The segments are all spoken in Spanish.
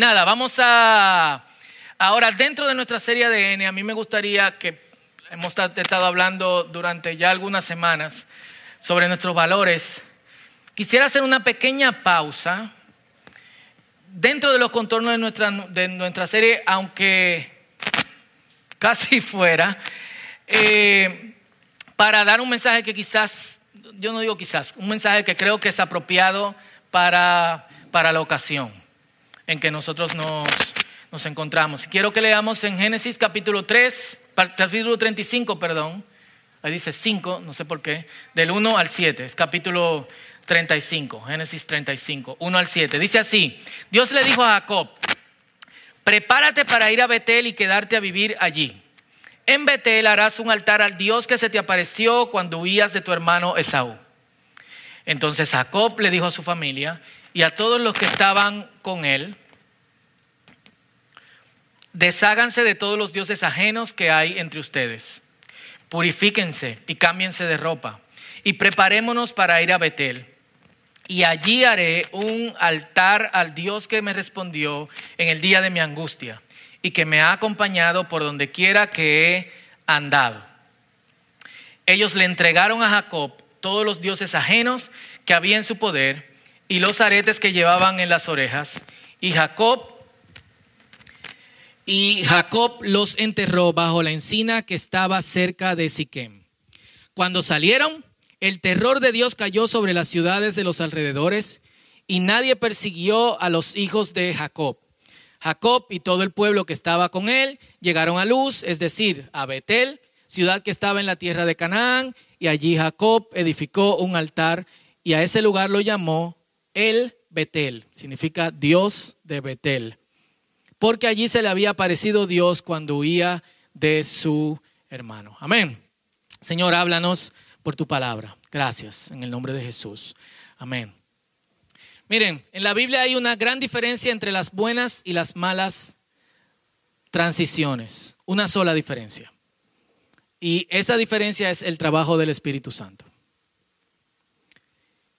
nada, vamos a... Ahora, dentro de nuestra serie ADN, a mí me gustaría que hemos estado hablando durante ya algunas semanas sobre nuestros valores. Quisiera hacer una pequeña pausa dentro de los contornos de nuestra, de nuestra serie, aunque casi fuera, eh, para dar un mensaje que quizás, yo no digo quizás, un mensaje que creo que es apropiado para, para la ocasión en que nosotros nos, encontramos. Quiero que leamos en Génesis capítulo 3, capítulo 35, perdón. Ahí dice 5, no sé por qué, del 1 al 7, es capítulo 35, Génesis 35, 1 al 7. Dice así, Dios le dijo a Jacob, prepárate para ir a Betel y quedarte a vivir allí. En Betel harás un altar al Dios que se te apareció cuando huías de tu hermano Esaú. Entonces Jacob le dijo a su familia y a todos los que estaban con él, desháganse de todos los dioses ajenos que hay entre ustedes. Purifíquense y cámbiense de ropa y preparémonos para ir a Betel. Y allí haré un altar al Dios que me respondió en el día de mi angustia y que me ha acompañado por donde quiera que he andado. Ellos le entregaron a Jacob todos los dioses ajenos que había en su poder y los aretes que llevaban en las orejas. Y Jacob y Jacob los enterró bajo la encina que estaba cerca de Siquem. Cuando salieron, el terror de Dios cayó sobre las ciudades de los alrededores y nadie persiguió a los hijos de Jacob. Jacob y todo el pueblo que estaba con él llegaron a Luz, es decir, a Betel, ciudad que estaba en la tierra de Canaán, y allí Jacob edificó un altar y a ese lugar lo llamó El Betel, significa Dios de Betel porque allí se le había aparecido Dios cuando huía de su hermano. Amén. Señor, háblanos por tu palabra. Gracias, en el nombre de Jesús. Amén. Miren, en la Biblia hay una gran diferencia entre las buenas y las malas transiciones. Una sola diferencia. Y esa diferencia es el trabajo del Espíritu Santo.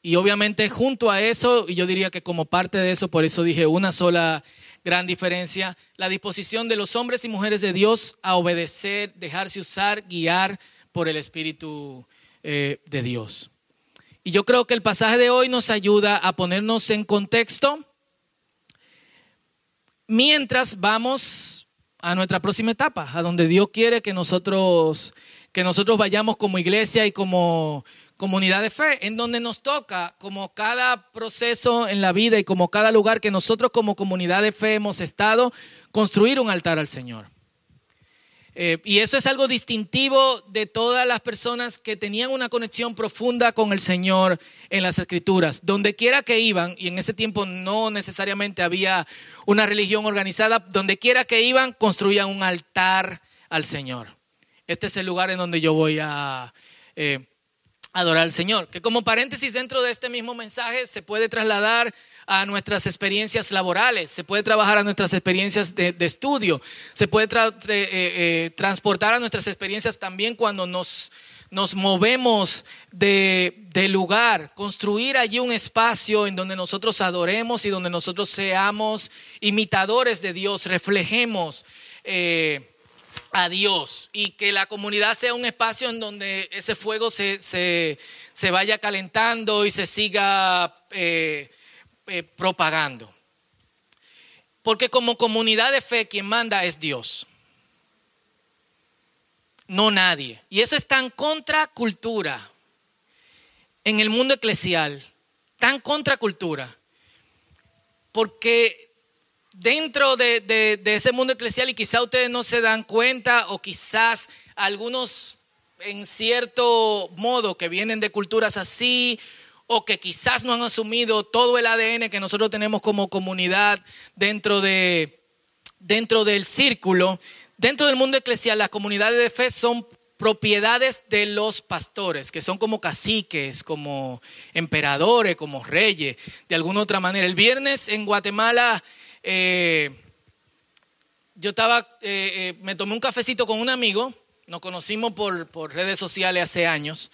Y obviamente junto a eso, y yo diría que como parte de eso, por eso dije una sola gran diferencia, la disposición de los hombres y mujeres de Dios a obedecer, dejarse usar, guiar por el Espíritu eh, de Dios. Y yo creo que el pasaje de hoy nos ayuda a ponernos en contexto mientras vamos a nuestra próxima etapa, a donde Dios quiere que nosotros, que nosotros vayamos como iglesia y como comunidad de fe, en donde nos toca, como cada proceso en la vida y como cada lugar que nosotros como comunidad de fe hemos estado, construir un altar al Señor. Eh, y eso es algo distintivo de todas las personas que tenían una conexión profunda con el Señor en las escrituras. Donde quiera que iban, y en ese tiempo no necesariamente había una religión organizada, donde quiera que iban, construían un altar al Señor. Este es el lugar en donde yo voy a... Eh, adorar al Señor. Que como paréntesis dentro de este mismo mensaje se puede trasladar a nuestras experiencias laborales, se puede trabajar a nuestras experiencias de, estudio, se puede eh, eh, transportar a nuestras experiencias también cuando nos, nos movemos de, lugar, construir allí un espacio en donde nosotros adoremos y donde nosotros seamos imitadores de Dios, reflejemos. Eh, a Dios y que la comunidad sea un espacio en donde ese fuego se, vaya calentando y se siga eh, eh, propagando. Porque como comunidad de fe quien manda es Dios, no nadie. Y eso es tan contracultura en el mundo eclesial, tan contracultura, porque dentro de, ese mundo eclesial y quizá ustedes no se dan cuenta o quizás algunos en cierto modo que vienen de culturas así o que quizás no han asumido todo el ADN que nosotros tenemos como comunidad dentro, de, dentro del círculo, dentro del mundo eclesial las comunidades de fe son propiedades de los pastores, que son como caciques, como emperadores, como reyes, de alguna otra manera. El viernes en Guatemala eh, yo estaba, eh, eh, me tomé un cafecito con un amigo, nos conocimos por, redes sociales hace años,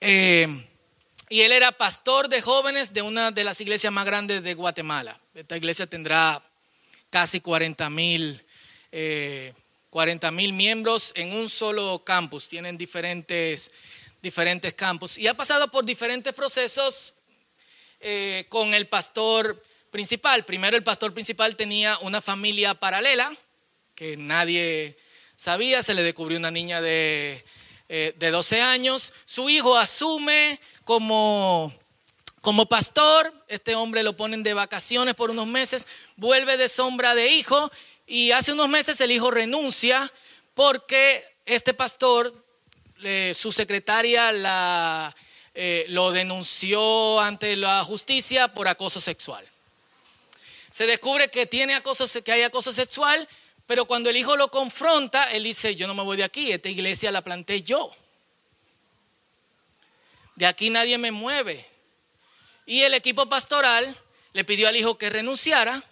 y él era pastor de jóvenes de una de las iglesias más grandes de Guatemala. Esta iglesia tendrá casi 40 mil eh, miembros en un solo campus. Tienen diferentes, diferentes campus. Y ha pasado por diferentes procesos con el pastor principal. Primero el pastor principal tenía una familia paralela que nadie sabía, se le descubrió una niña de, eh, de 12 años. Su hijo asume como, como pastor, este hombre lo ponen de vacaciones por unos meses, vuelve de sombra de hijo y hace unos meses el hijo renuncia porque este pastor, su secretaria la, eh, lo denunció ante la justicia por acoso sexual. Se descubre que, tiene acoso, que hay acoso sexual, pero cuando el hijo lo confronta, él dice, yo no me voy de aquí, esta iglesia la planté yo. De aquí nadie me mueve. Y el equipo pastoral le pidió al hijo que renunciara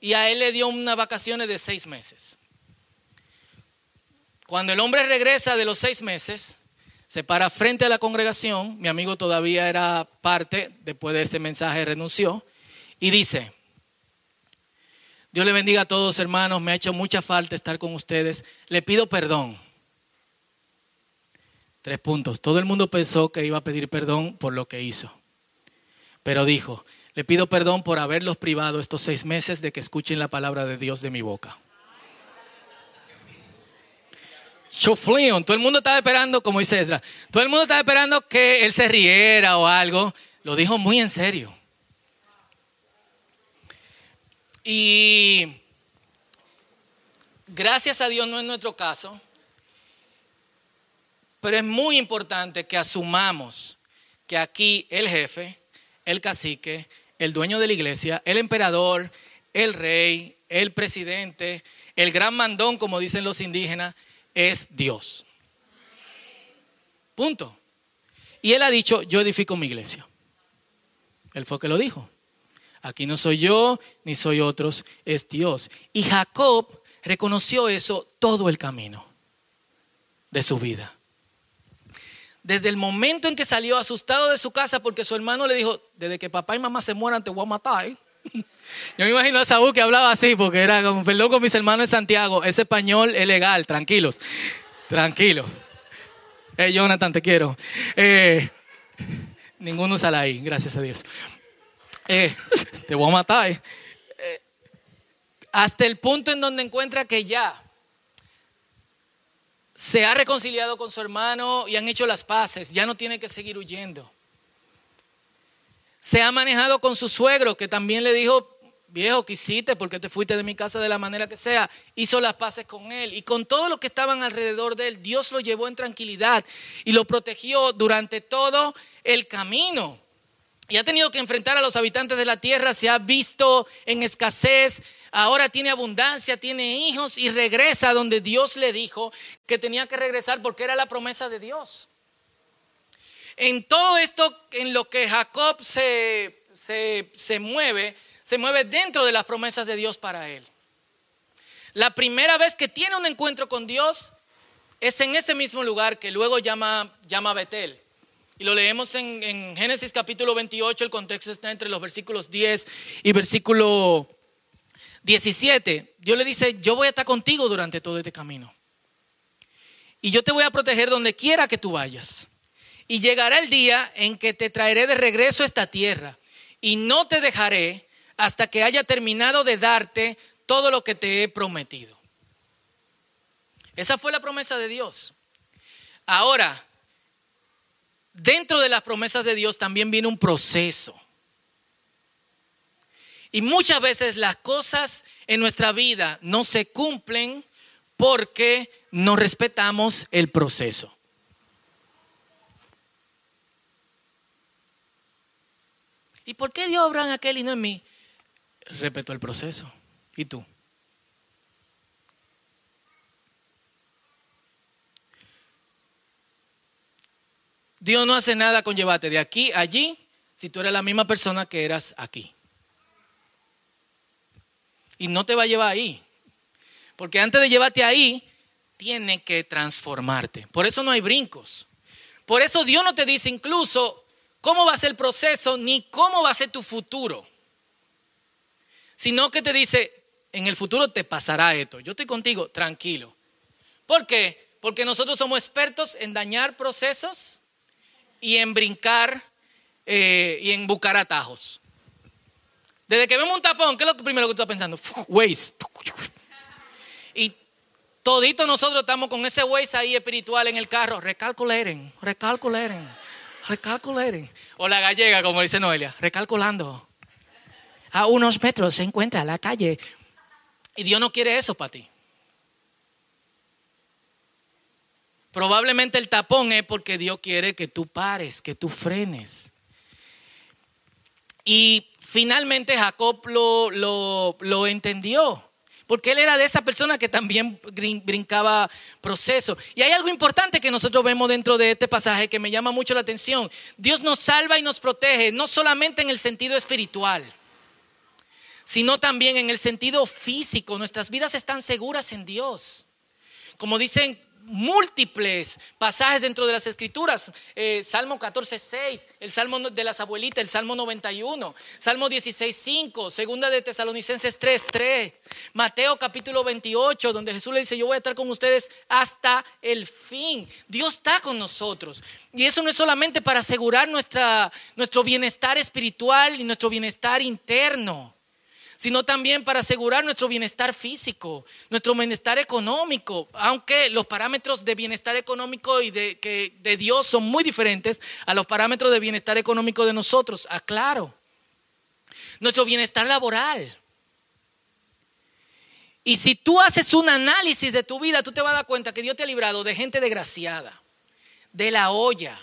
y a él le dio unas vacaciones de seis meses. Cuando el hombre regresa de los seis meses, se para frente a la congregación, mi amigo todavía era parte, después de ese mensaje renunció, y dice, Dios le bendiga a todos hermanos, me ha hecho mucha falta estar con ustedes, le pido perdón. Tres puntos, todo el mundo pensó que iba a pedir perdón por lo que hizo, pero dijo, le pido perdón por haberlos privado estos seis meses de que escuchen la palabra de Dios de mi boca. todo el mundo estaba esperando, como dice Ezra, todo el mundo estaba esperando que él se riera o algo. Lo dijo muy en serio. Y gracias a Dios no es nuestro caso, pero es muy importante que asumamos que aquí el jefe, el cacique, el dueño de la iglesia, el emperador, el rey, el presidente, el gran mandón, como dicen los indígenas, es Dios. Punto. Y él ha dicho, yo edifico mi iglesia. Él fue que lo dijo. Aquí no soy yo, ni soy otros, es Dios. Y Jacob reconoció eso todo el camino de su vida desde el momento en que salió asustado de su casa porque su hermano le dijo, desde que papá y mamá se mueran te voy a matar. Yo me imagino a Saúl que hablaba así porque era como, perdón con mis hermanos de Santiago, ese español es legal, tranquilos, tranquilos. Hey, Jonathan, te quiero. Eh, ninguno sale ahí, gracias a Dios. Eh, te voy a matar. Eh, hasta el punto en donde encuentra que ya se ha reconciliado con su hermano y han hecho las paces, ya no tiene que seguir huyendo. Se ha manejado con su suegro, que también le dijo, viejo, ¿qué hiciste? ¿Por qué te fuiste de mi casa de la manera que sea? Hizo las paces con él. Y con todo lo que estaban alrededor de él, Dios lo llevó en tranquilidad y lo protegió durante todo el camino. Y ha tenido que enfrentar a los habitantes de la tierra, se ha visto en escasez, ahora tiene abundancia, tiene hijos y regresa donde Dios le dijo que tenía que regresar porque era la promesa de Dios. En todo esto, en lo que Jacob se, se, mueve, se mueve dentro de las promesas de Dios para él. La primera vez que tiene un encuentro con Dios es en ese mismo lugar que luego llama, llama Betel. Y lo leemos en, en, Génesis capítulo 28, el contexto está entre los versículos 10 y versículo 17, Dios le dice, yo voy a estar contigo durante todo este camino. Y yo te voy a proteger donde quiera que tú vayas. Y llegará el día en que te traeré de regreso a esta tierra. Y no te dejaré hasta que haya terminado de darte todo lo que te he prometido. Esa fue la promesa de Dios. Ahora, dentro de las promesas de Dios también viene un proceso. Y muchas veces las cosas en nuestra vida no se cumplen porque no respetamos el proceso. ¿Y por qué Dios obra en aquel y no en mí? Respeto el proceso. ¿Y tú? Dios no hace nada con llevarte de aquí a allí si tú eres la misma persona que eras aquí. Y no te va a llevar ahí. Porque antes de llevarte ahí, tiene que transformarte. Por eso no hay brincos. Por eso Dios no te dice incluso cómo va a ser el proceso ni cómo va a ser tu futuro. Sino que te dice, en el futuro te pasará esto. Yo estoy contigo, tranquilo. ¿Por qué? Porque nosotros somos expertos en dañar procesos y en brincar eh, y en buscar atajos. Desde que vemos un tapón, ¿qué es lo primero que tú estás pensando? Waze. Y todito nosotros estamos con ese Waze ahí espiritual en el carro. Recalculeren, recalculeren, recalculeren. O la gallega, como dice Noelia, recalculando. A unos metros se encuentra la calle. Y Dios no quiere eso para ti. Probablemente el tapón es porque Dios quiere que tú pares, que tú frenes. Y finalmente Jacob lo, lo, entendió. Porque él era de esa persona que también brincaba proceso. Y hay algo importante que nosotros vemos dentro de este pasaje que me llama mucho la atención. Dios nos salva y nos protege, no solamente en el sentido espiritual, sino también en el sentido físico. Nuestras vidas están seguras en Dios. Como dicen múltiples pasajes dentro de las escrituras. Eh, Salmo 14, 6, el Salmo de las abuelitas, el Salmo 91, Salmo 16, 5, Segunda de Tesalonicenses 3, 3, Mateo capítulo 28, donde Jesús le dice, yo voy a estar con ustedes hasta el fin. Dios está con nosotros. Y eso no es solamente para asegurar nuestra, nuestro bienestar espiritual y nuestro bienestar interno sino también para asegurar nuestro bienestar físico, nuestro bienestar económico, aunque los parámetros de bienestar económico y de, que, de Dios son muy diferentes a los parámetros de bienestar económico de nosotros, aclaro. Nuestro bienestar laboral. Y si tú haces un análisis de tu vida, tú te vas a dar cuenta que Dios te ha librado de gente desgraciada, de la olla,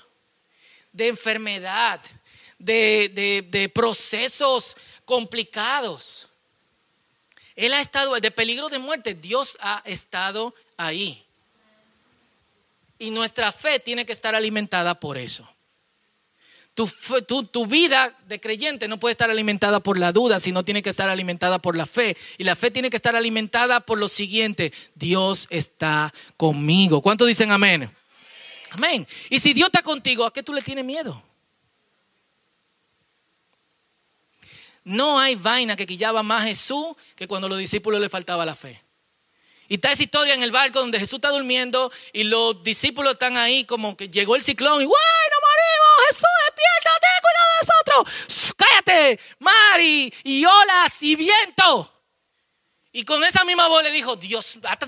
de enfermedad, de, de procesos complicados. Él ha estado de peligro de muerte. Dios ha estado ahí. Y nuestra fe tiene que estar alimentada por eso. Tu, tu, vida de creyente no puede estar alimentada por la duda, sino tiene que estar alimentada por la fe. Y la fe tiene que estar alimentada por lo siguiente, Dios está conmigo. ¿Cuántos dicen amén? Amén. Y si Dios está contigo, ¿a qué tú le tienes miedo? No hay vaina que quillaba más Jesús que cuando a los discípulos le faltaba la fe. Y está esa historia en el barco donde Jesús está durmiendo y los discípulos están ahí como que llegó el ciclón y ¡Guay, no morimos! ¡Jesús, despiértate! ¡Cuidado de nosotros! ¡Cállate! Mar y, olas y viento. Y con esa misma voz le dijo, Dios, hasta,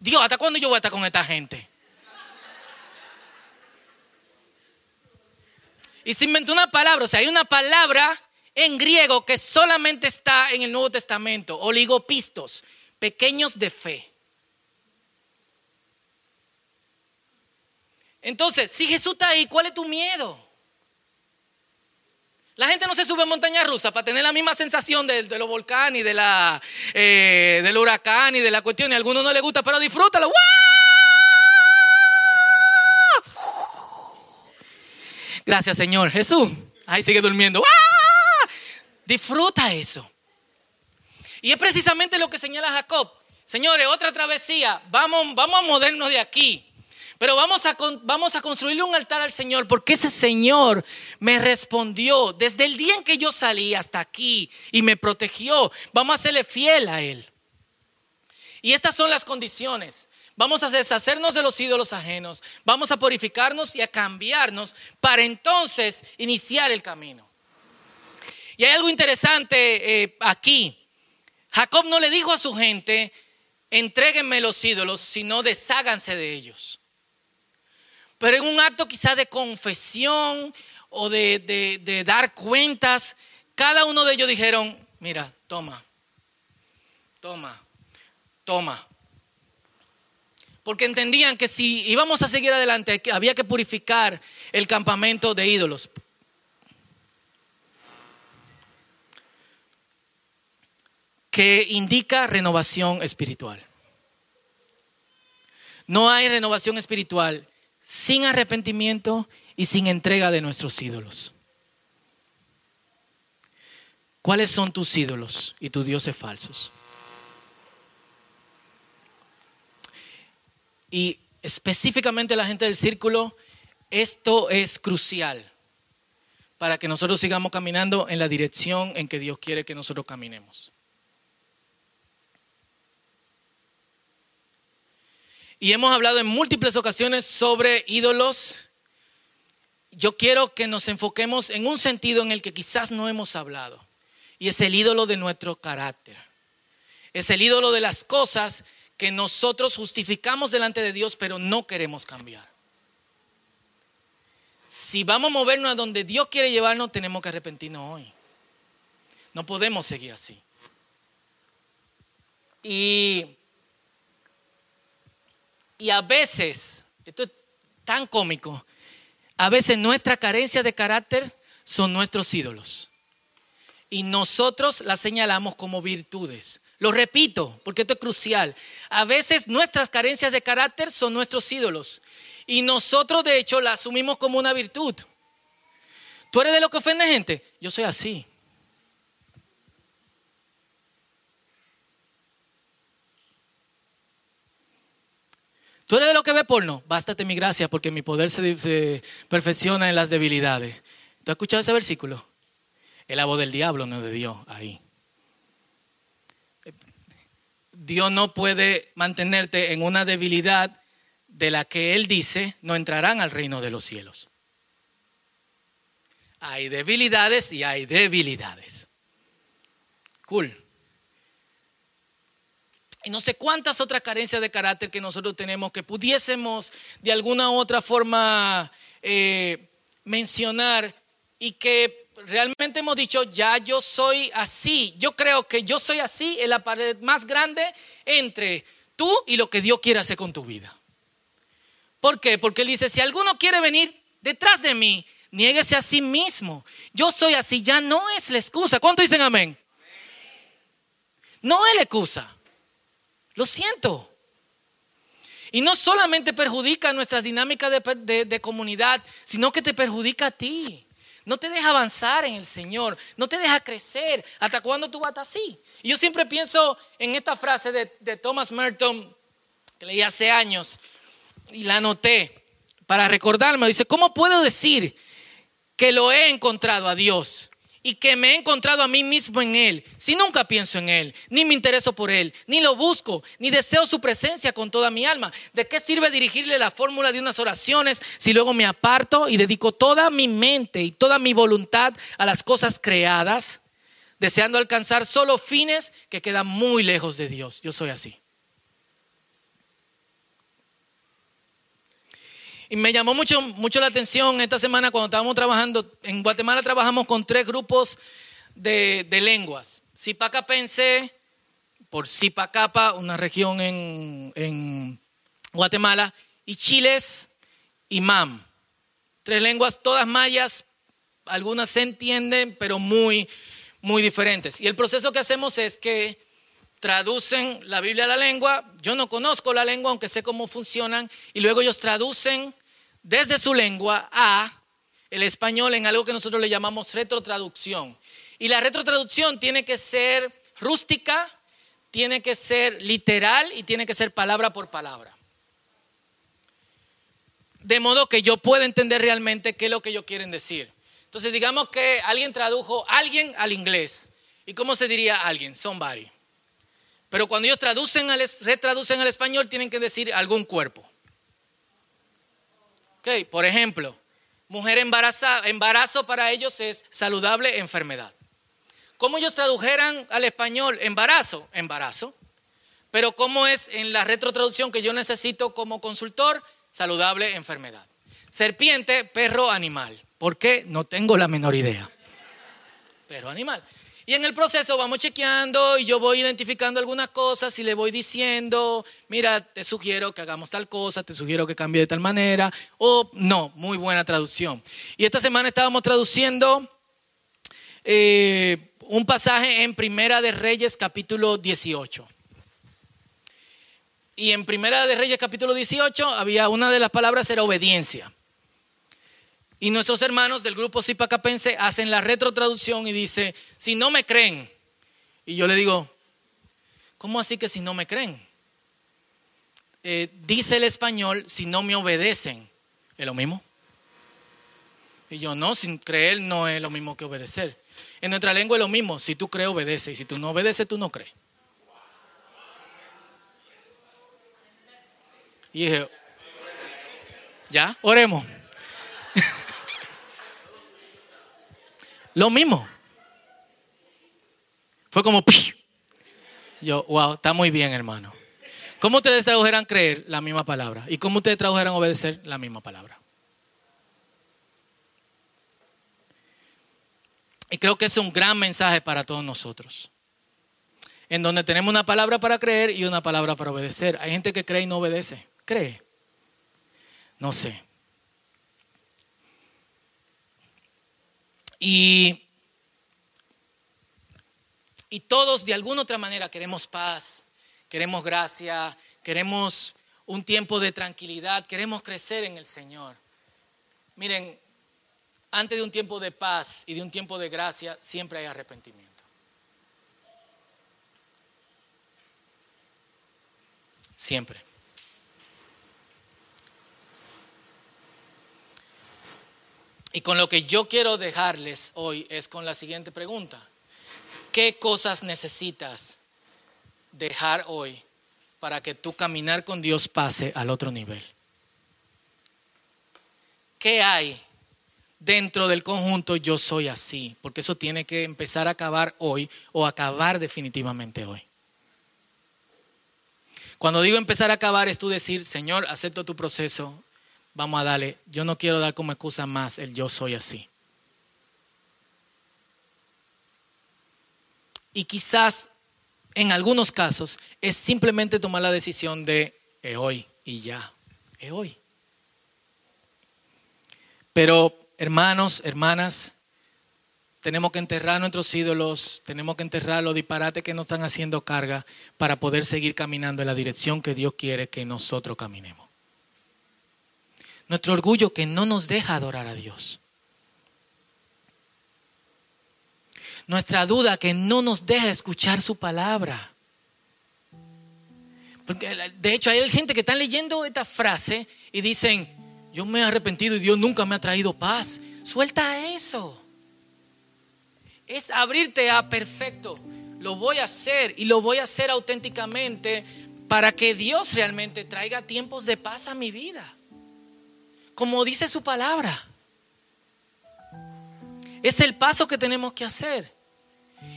Dios, ¿hasta cuándo yo voy a estar con esta gente? Y se inventó una palabra, o sea, hay una palabra en griego que solamente está en el Nuevo Testamento, oligopistos, pequeños de fe. Entonces, si Jesús está ahí, ¿cuál es tu miedo? La gente no se sube a montaña rusa para tener la misma sensación de, los volcanes y de la, eh, del huracán y de la cuestión. Y a algunos no les gusta, pero disfrútalo. Gracias, Señor. Jesús. Ahí sigue durmiendo. Disfruta eso. Y es precisamente lo que señala Jacob. Señores, otra travesía. Vamos, vamos a movernos de aquí. Pero vamos a, vamos construirle un altar al Señor porque ese Señor me respondió desde el día en que yo salí hasta aquí y me protegió. Vamos a serle fiel a Él. Y estas son las condiciones. Vamos a deshacernos de los ídolos ajenos. Vamos a purificarnos y a cambiarnos para entonces iniciar el camino. Y hay algo interesante eh, aquí. Jacob no le dijo a su gente, entréguenme los ídolos, sino desháganse de ellos. Pero en un acto quizá de confesión o de dar cuentas, cada uno de ellos dijeron, mira, toma, toma, toma. Porque entendían que si íbamos a seguir adelante había que purificar el campamento de ídolos. Que indica renovación espiritual. No hay renovación espiritual sin arrepentimiento y sin entrega de nuestros ídolos. ¿Cuáles son tus ídolos y tus dioses falsos? Y específicamente la gente del círculo, esto es crucial para que nosotros sigamos caminando en la dirección en que Dios quiere que nosotros caminemos. Y hemos hablado en múltiples ocasiones sobre ídolos. Yo quiero que nos enfoquemos en un sentido en el que quizás no hemos hablado, y es el ídolo de nuestro carácter. Es el ídolo de las cosas que nosotros justificamos delante de Dios, pero no queremos cambiar. Si vamos a movernos a donde Dios quiere llevarnos, tenemos que arrepentirnos hoy. No podemos seguir así. Y, y a veces, esto es tan cómico, a veces nuestra carencia de carácter son nuestros ídolos. Y nosotros las señalamos como virtudes. Lo repito, porque esto es crucial. A veces nuestras carencias de carácter son nuestros ídolos. Y nosotros de hecho las asumimos como una virtud. ¿Tú eres de lo que ofende gente? Yo soy así. ¿Tú eres de lo que ve porno? Bástate mi gracia porque mi poder se, perfecciona en las debilidades. ¿Tú has escuchado ese versículo? Es la voz del diablo, no de Dios, ahí. Dios no puede mantenerte en una debilidad de la que Él dice no entrarán al reino de los cielos. Hay debilidades y hay debilidades. Cool. Y no sé cuántas otras carencias de carácter que nosotros tenemos que pudiésemos de alguna u otra forma eh, mencionar y que realmente hemos dicho, ya yo soy así. Yo creo que yo soy así en la pared más grande entre tú y lo que Dios quiere hacer con tu vida. ¿Por qué? Porque él dice, si alguno quiere venir detrás de mí, niéguese a sí mismo. Yo soy así, ya no es la excusa. ¿Cuánto dicen amén? No es la excusa. Lo siento. Y no solamente perjudica nuestras dinámicas de, comunidad, sino que te perjudica a ti. No te deja avanzar en el Señor, no te deja crecer. ¿Hasta cuándo tú vas así? Y yo siempre pienso en esta frase de, de Thomas Merton, que leí hace años, y la anoté para recordarme. Dice, ¿cómo puedo decir que lo he encontrado a Dios y que me he encontrado a mí mismo en Él, si nunca pienso en Él, ni me intereso por Él, ni lo busco, ni deseo su presencia con toda mi alma. ¿De qué sirve dirigirle la fórmula de unas oraciones si luego me aparto y dedico toda mi mente y toda mi voluntad a las cosas creadas, deseando alcanzar solo fines que quedan muy lejos de Dios? Yo soy así. Y me llamó mucho, mucho la atención esta semana cuando estábamos trabajando. En Guatemala trabajamos con tres grupos de, lenguas. Zipacapense, por Zipacapa, una región en, Guatemala, y Chiles y Mam. Tres lenguas, todas mayas, algunas se entienden, pero muy, muy diferentes. Y el proceso que hacemos es que traducen la Biblia a la lengua, yo no conozco la lengua, aunque sé cómo funcionan, y luego ellos traducen desde su lengua a el español en algo que nosotros le llamamos retrotraducción. Y la retrotraducción tiene que ser rústica, tiene que ser literal y tiene que ser palabra por palabra. De modo que yo pueda entender realmente qué es lo que ellos quieren decir. Entonces digamos que alguien tradujo alguien al inglés. ¿Y cómo se diría alguien? Somebody. Pero cuando ellos traducen al, retraducen al español, tienen que decir algún cuerpo. Okay, por ejemplo, mujer embarazada, embarazo para ellos es saludable enfermedad. ¿Cómo ellos tradujeran al español embarazo? Embarazo. Pero ¿cómo es en la retrotraducción que yo necesito como consultor? Saludable enfermedad. Serpiente, perro, animal. ¿Por qué? No tengo la menor idea. Pero animal. Y en el proceso vamos chequeando y yo voy identificando algunas cosas y le voy diciendo, mira, te sugiero que hagamos tal cosa, te sugiero que cambie de tal manera, o no, muy buena traducción. Y esta semana estábamos traduciendo eh, un pasaje en Primera de Reyes capítulo 18. Y en Primera de Reyes capítulo 18 había una de las palabras era obediencia. Y nuestros hermanos del grupo Zipacapense hacen la retrotraducción y dice, si no me creen. Y yo le digo, ¿cómo así que si no me creen? Eh, dice el español, si no me obedecen, ¿es lo mismo? Y yo, no, sin creer no es lo mismo que obedecer. En nuestra lengua es lo mismo, si tú crees, obedece, y si tú no obedeces, tú no crees. Y dije, ¿ya? Oremos. Lo mismo. Fue como, yo, wow, está muy bien, hermano. ¿Cómo ustedes tradujeran creer la misma palabra? ¿Y cómo ustedes tradujeran obedecer la misma palabra? Y creo que es un gran mensaje para todos nosotros. En donde tenemos una palabra para creer y una palabra para obedecer. Hay gente que cree y no obedece. Cree. No sé. Y y todos de alguna otra manera queremos paz, queremos gracia, queremos un tiempo de tranquilidad, queremos crecer en el Señor. Miren, antes de un tiempo de paz y de un tiempo de gracia, siempre hay arrepentimiento. Siempre. Y con lo que yo quiero dejarles hoy es con la siguiente pregunta. ¿Qué cosas necesitas dejar hoy para que tu caminar con Dios pase al otro nivel? ¿Qué hay dentro del conjunto yo soy así? Porque eso tiene que empezar a acabar hoy o acabar definitivamente hoy. Cuando digo empezar a acabar es tú decir, Señor, acepto tu proceso, vamos a darle, yo no quiero dar como excusa más el yo soy así. Y quizás en algunos casos es simplemente tomar la decisión de hoy y ya, es hoy. Pero hermanos, hermanas, tenemos que enterrar nuestros ídolos, tenemos que enterrar los disparates que nos están haciendo carga para poder seguir caminando en la dirección que Dios quiere que nosotros caminemos. Nuestro orgullo que no nos deja adorar a Dios. nuestra duda que no nos deja escuchar su palabra. Porque de hecho hay gente que está leyendo esta frase y dicen, yo me he arrepentido y Dios nunca me ha traído paz. Suelta eso. Es abrirte a perfecto. Lo voy a hacer y lo voy a hacer auténticamente para que Dios realmente traiga tiempos de paz a mi vida. Como dice su palabra. Es el paso que tenemos que hacer.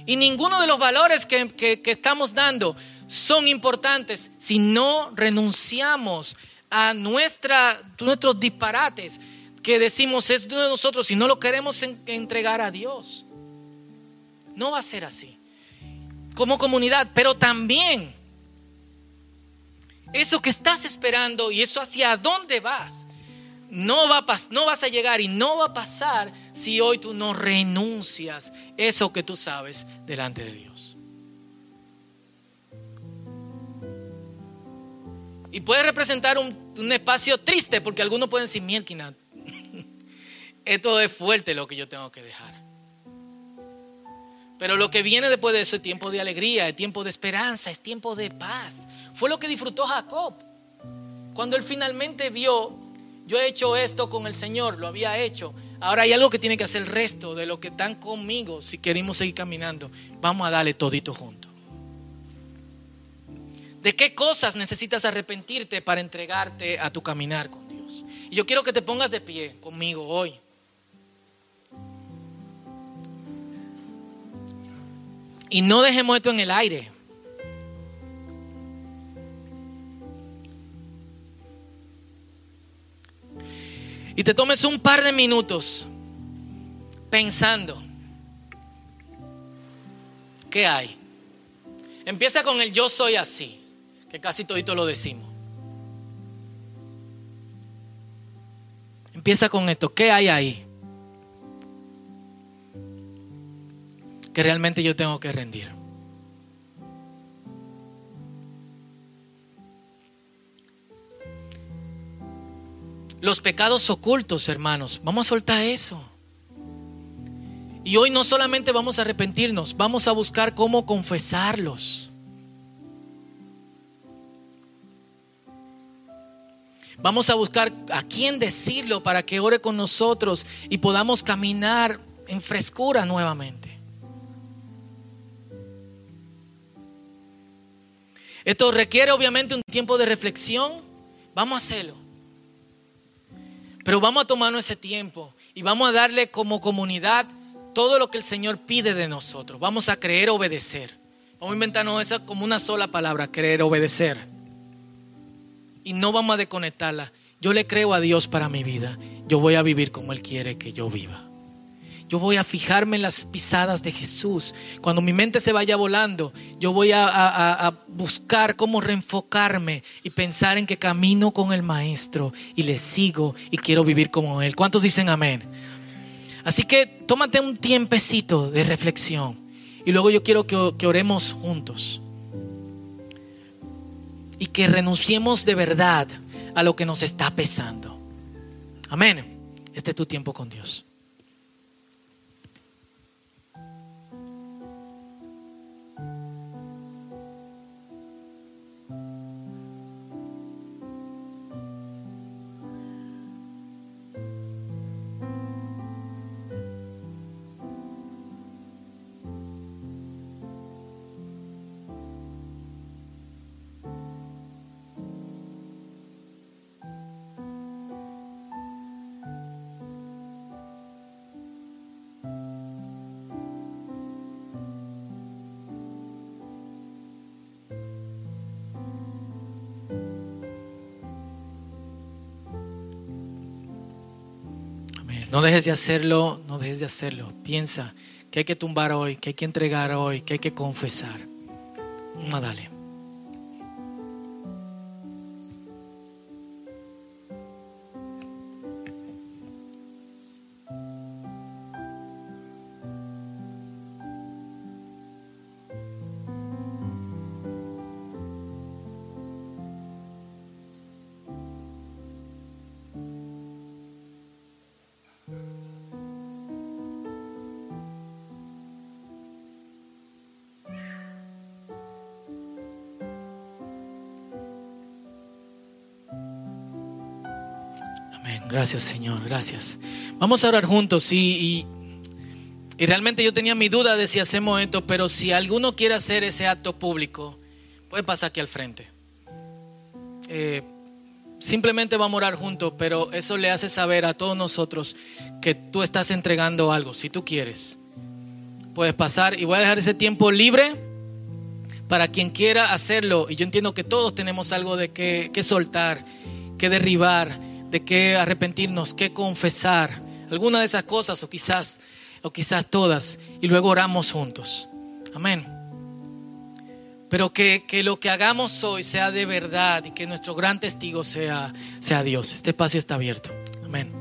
Y ninguno de los valores que, estamos dando son importantes si no renunciamos a nuestra, nuestros disparates que decimos es de nosotros y no lo queremos entregar a Dios. No va a ser así. Como comunidad, pero también eso que estás esperando y eso hacia dónde vas no, va no vas a llegar y no va a pasar si hoy tú no renuncias eso que tú sabes delante de Dios. Y puede representar un, espacio triste porque algunos pueden decir, Mielkina, esto es fuerte lo que yo tengo que dejar. Pero lo que viene después de eso es tiempo de alegría, es tiempo de esperanza, es tiempo de paz. Fue lo que disfrutó Jacob. Cuando él finalmente vio yo he hecho esto con el Señor, lo había hecho. Ahora hay algo que tiene que hacer el resto de los que están conmigo si queremos seguir caminando. Vamos a darle todito junto. ¿De qué cosas necesitas arrepentirte para entregarte a tu caminar con Dios? Y yo quiero que te pongas de pie conmigo hoy. Y no dejemos esto en el aire. Y te tomes un par de minutos pensando, ¿qué hay? Empieza con el yo soy así, que casi todito lo decimos. Empieza con esto, ¿qué hay ahí? Que realmente yo tengo que rendir. Los pecados ocultos, hermanos. Vamos a soltar eso. Y hoy no solamente vamos a arrepentirnos, vamos a buscar cómo confesarlos. Vamos a buscar a quién decirlo para que ore con nosotros y podamos caminar en frescura nuevamente. Esto requiere obviamente un tiempo de reflexión Vamos a hacerlo. Pero vamos a tomarnos ese tiempo y vamos a darle como comunidad todo lo que el Señor pide de nosotros. Vamos a creer, obedecer. Vamos a inventarnos esa como una sola palabra, creer, obedecer. Y no vamos a desconectarla. Yo le creo a Dios para mi vida. Yo voy a vivir como Él quiere que yo viva. Yo voy a fijarme en las pisadas de Jesús. Cuando mi mente se vaya volando, yo voy a, buscar cómo reenfocarme y pensar en que camino con el Maestro y le sigo y quiero vivir como Él. ¿Cuántos dicen amén? Así que tómate un tiempecito de reflexión y luego yo quiero que, que oremos juntos y que renunciemos de verdad a lo que nos está pesando. Amén. Este es tu tiempo con Dios. No dejes de hacerlo, no dejes de hacerlo. Piensa que hay que tumbar hoy, que hay que entregar hoy, que hay que confesar. dale. Gracias, Señor, gracias. Vamos a orar juntos y, realmente yo tenía mi duda de si hacemos esto, pero si alguno quiere hacer ese acto público, puede pasar aquí al frente. Eh, simplemente vamos a orar juntos, pero eso le hace saber a todos nosotros que tú estás entregando algo, si tú quieres. Puedes pasar y voy a dejar ese tiempo libre para quien quiera hacerlo. Y yo entiendo que todos tenemos algo de que, que soltar, que derribar de qué arrepentirnos, qué confesar, alguna de esas cosas o quizás o quizás todas y luego oramos juntos. Amén. Pero que, que, lo que hagamos hoy sea de verdad y que nuestro gran testigo sea, sea Dios. Este espacio está abierto. Amén.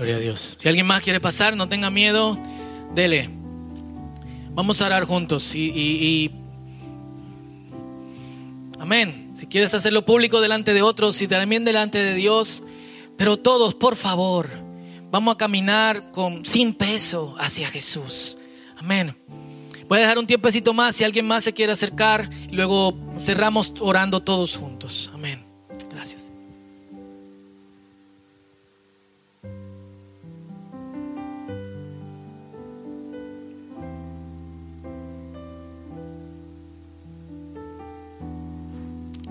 Gloria a Dios. Si alguien más quiere pasar, no tenga miedo, dele. Vamos a orar juntos y, amén. Si quieres hacerlo público delante de otros y también delante de Dios, pero todos, por favor, vamos a caminar con sin peso hacia Jesús. Amén. Voy a dejar un tiempecito más si alguien más se quiere acercar. Y luego cerramos orando todos juntos. Amén.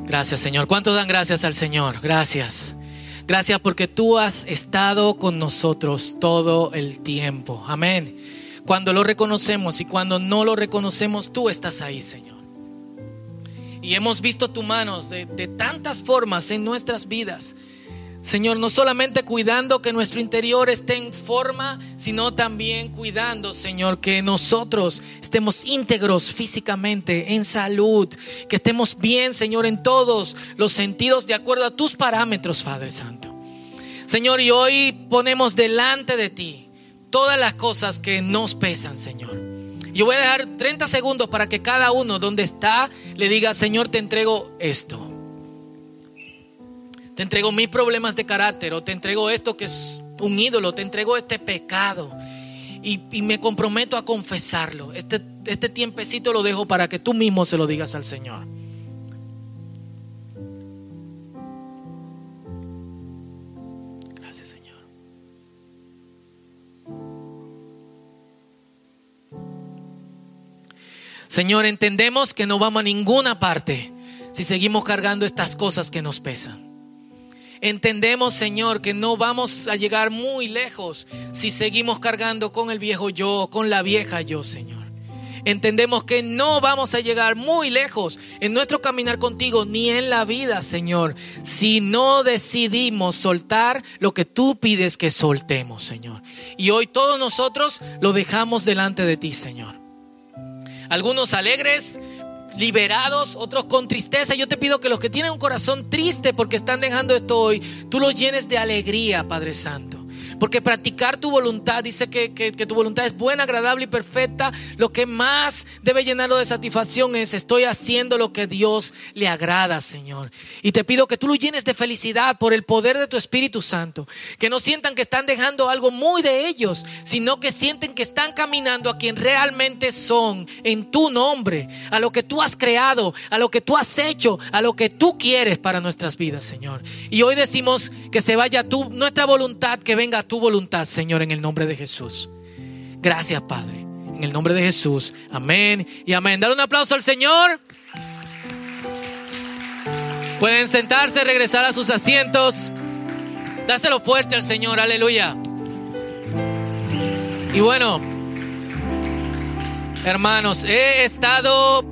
Gracias, Señor. ¿Cuántos dan gracias al Señor? Gracias. Gracias porque tú has estado con nosotros todo el tiempo. Amén. Cuando lo reconocemos y cuando no lo reconocemos, tú estás ahí, Señor. Y hemos visto tu manos de, de tantas formas en nuestras vidas. Señor, no solamente cuidando que nuestro interior esté en forma, sino también cuidando, Señor, que nosotros estemos íntegros físicamente, en salud, que estemos bien, Señor, en todos los sentidos, de acuerdo a tus parámetros, Padre Santo. Señor, y hoy ponemos delante de ti todas las cosas que nos pesan, Señor. Yo voy a dejar 30 segundos para que cada uno donde está le diga, Señor, te entrego esto te entrego mis problemas de carácter o te entrego esto que es un ídolo, te entrego este pecado y, me comprometo a confesarlo. Este, este tiempecito lo dejo para que tú mismo se lo digas al Señor. Gracias Señor. Señor, entendemos que no vamos a ninguna parte si seguimos cargando estas cosas que nos pesan. Entendemos, Señor, que no vamos a llegar muy lejos si seguimos cargando con el viejo yo, con la vieja yo, Señor. Entendemos que no vamos a llegar muy lejos en nuestro caminar contigo ni en la vida, Señor, si no decidimos soltar lo que tú pides que soltemos, Señor. Y hoy todos nosotros lo dejamos delante de ti, Señor. Algunos alegres, liberados, otros con tristeza. Yo te pido que los que tienen un corazón triste porque están dejando esto hoy, tú los llenes de alegría, Padre Santo. Porque practicar tu voluntad, dice que, tu voluntad es buena, agradable y perfecta. Lo que más debe llenarlo de satisfacción es estoy haciendo lo que Dios le agrada, Señor. Y te pido que tú lo llenes de felicidad por el poder de tu Espíritu Santo. Que no sientan que están dejando algo muy de ellos, sino que sienten que están caminando a quien realmente son en tu nombre, a lo que tú has creado, a lo que tú has hecho, a lo que tú quieres para nuestras vidas, Señor. Y hoy decimos que se vaya tu, nuestra voluntad, que venga tu voluntad, Señor, en el nombre de Jesús. Gracias, Padre. En el nombre de Jesús. Amén y amén. Dale un aplauso al Señor. Pueden sentarse, regresar a sus asientos. Dáselo fuerte al Señor. Aleluya. Y bueno, hermanos, he estado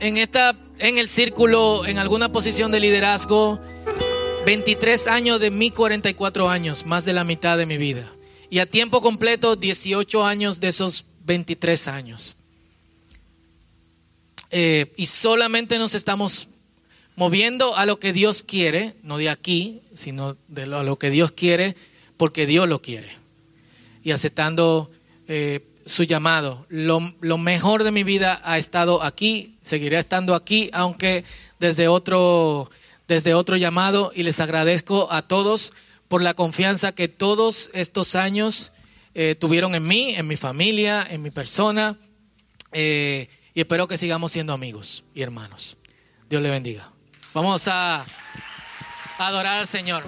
en esta en el círculo en alguna posición de liderazgo 23 años de mi 44 años, más de la mitad de mi vida. Y a tiempo completo, 18 años de esos 23 años. Eh, y solamente nos estamos moviendo a lo que Dios quiere, no de aquí, sino de lo, a lo que Dios quiere, porque Dios lo quiere. Y aceptando eh, su llamado. Lo, lo mejor de mi vida ha estado aquí, seguiré estando aquí, aunque desde otro desde otro llamado y les agradezco a todos por la confianza que todos estos años eh, tuvieron en mí, en mi familia, en mi persona. Eh, y espero que sigamos siendo amigos y hermanos. Dios le bendiga. Vamos a adorar al Señor.